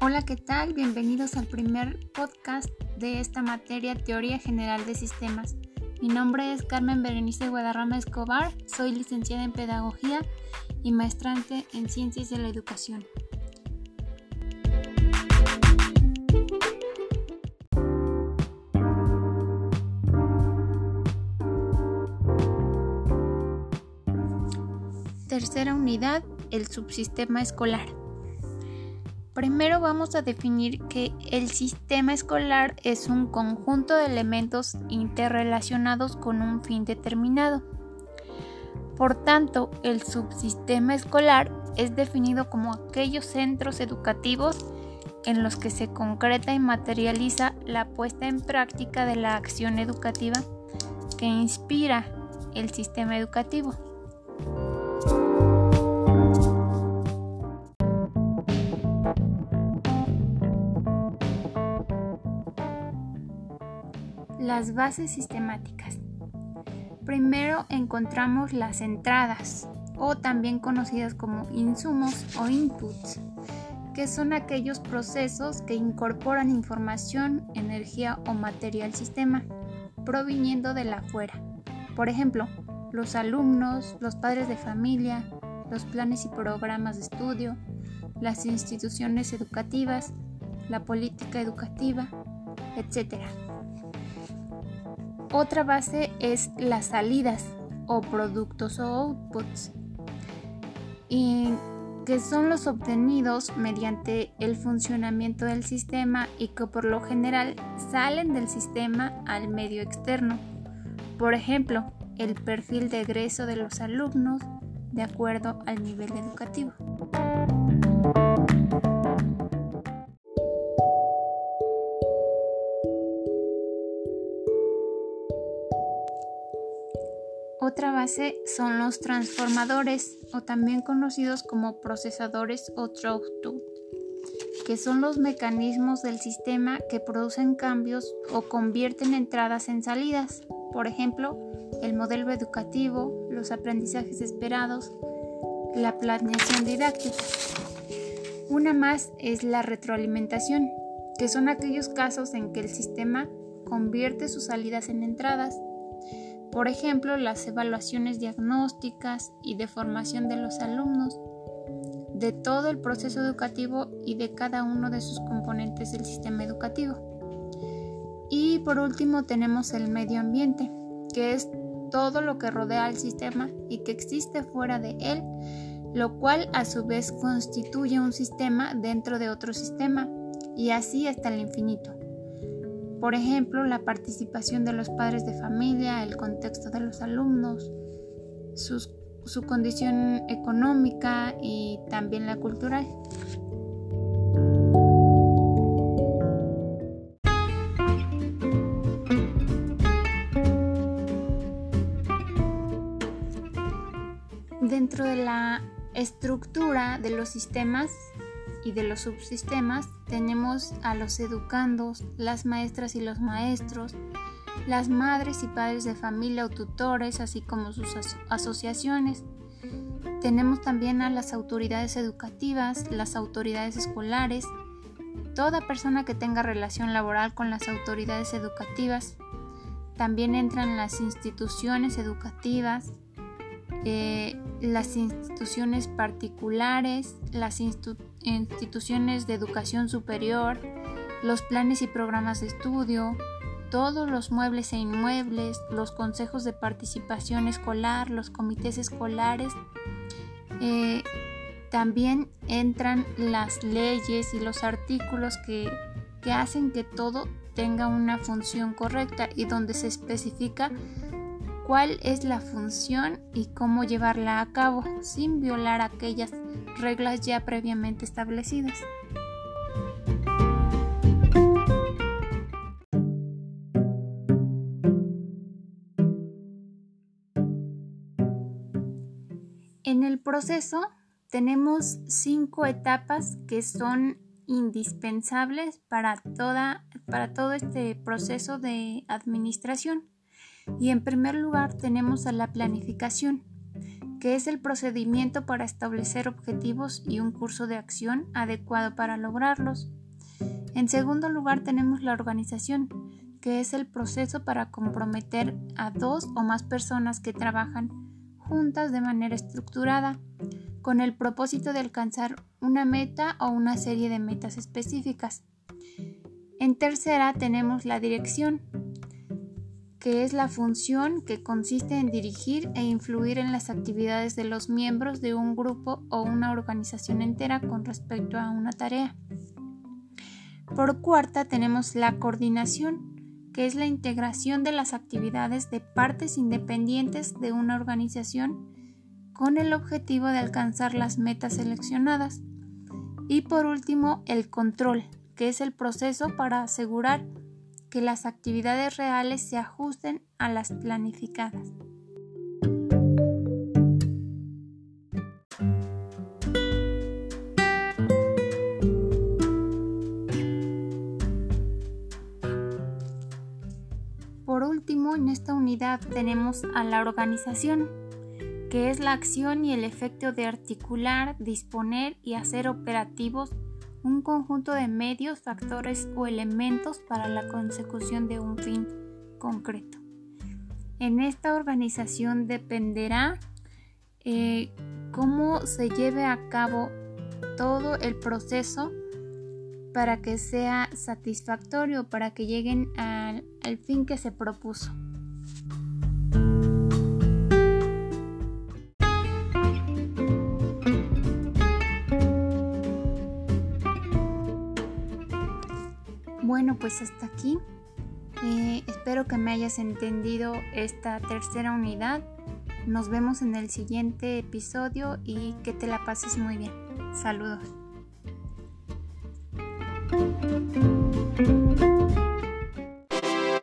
Hola, ¿qué tal? Bienvenidos al primer podcast de esta materia Teoría General de Sistemas. Mi nombre es Carmen Berenice Guadarrama Escobar, soy licenciada en Pedagogía y maestrante en Ciencias de la Educación. Tercera unidad, el subsistema escolar. Primero vamos a definir que el sistema escolar es un conjunto de elementos interrelacionados con un fin determinado. Por tanto, el subsistema escolar es definido como aquellos centros educativos en los que se concreta y materializa la puesta en práctica de la acción educativa que inspira el sistema educativo. Las bases sistemáticas. Primero encontramos las entradas, o también conocidas como insumos o inputs, que son aquellos procesos que incorporan información, energía o materia al sistema, proviniendo de la afuera. Por ejemplo, los alumnos, los padres de familia, los planes y programas de estudio, las instituciones educativas, la política educativa, etc. Otra base es las salidas o productos o outputs, y que son los obtenidos mediante el funcionamiento del sistema y que por lo general salen del sistema al medio externo. Por ejemplo, el perfil de egreso de los alumnos de acuerdo al nivel educativo. Otra base son los transformadores o también conocidos como procesadores o throughput, que son los mecanismos del sistema que producen cambios o convierten entradas en salidas. Por ejemplo, el modelo educativo, los aprendizajes esperados, la planeación didáctica. Una más es la retroalimentación, que son aquellos casos en que el sistema convierte sus salidas en entradas por ejemplo, las evaluaciones diagnósticas y de formación de los alumnos, de todo el proceso educativo y de cada uno de sus componentes del sistema educativo. Y por último tenemos el medio ambiente, que es todo lo que rodea al sistema y que existe fuera de él, lo cual a su vez constituye un sistema dentro de otro sistema y así hasta el infinito. Por ejemplo, la participación de los padres de familia, el contexto de los alumnos, su condición económica y también la cultural. Dentro de la estructura de los sistemas y de los subsistemas tenemos a los educandos, las maestras y los maestros, las madres y padres de familia o tutores, así como sus asociaciones. Tenemos también a las autoridades educativas, las autoridades escolares, toda persona que tenga relación laboral con las autoridades educativas. También entran las instituciones educativas, eh, las instituciones particulares, las instituciones de educación superior, los planes y programas de estudio, todos los muebles e inmuebles, los consejos de participación escolar, los comités escolares. Eh, también entran las leyes y los artículos que, que hacen que todo tenga una función correcta y donde se especifica cuál es la función y cómo llevarla a cabo sin violar aquellas reglas ya previamente establecidas. En el proceso tenemos cinco etapas que son indispensables para, toda, para todo este proceso de administración. Y en primer lugar tenemos a la planificación, que es el procedimiento para establecer objetivos y un curso de acción adecuado para lograrlos. En segundo lugar tenemos la organización, que es el proceso para comprometer a dos o más personas que trabajan juntas de manera estructurada, con el propósito de alcanzar una meta o una serie de metas específicas. En tercera tenemos la dirección, que es la función que consiste en dirigir e influir en las actividades de los miembros de un grupo o una organización entera con respecto a una tarea. Por cuarta tenemos la coordinación, que es la integración de las actividades de partes independientes de una organización con el objetivo de alcanzar las metas seleccionadas. Y por último, el control, que es el proceso para asegurar que las actividades reales se ajusten a las planificadas. Por último, en esta unidad tenemos a la organización, que es la acción y el efecto de articular, disponer y hacer operativos un conjunto de medios, factores o elementos para la consecución de un fin concreto. En esta organización dependerá eh, cómo se lleve a cabo todo el proceso para que sea satisfactorio, para que lleguen al fin que se propuso. bueno, pues hasta aquí. Eh, espero que me hayas entendido esta tercera unidad. Nos vemos en el siguiente episodio y que te la pases muy bien. Saludos.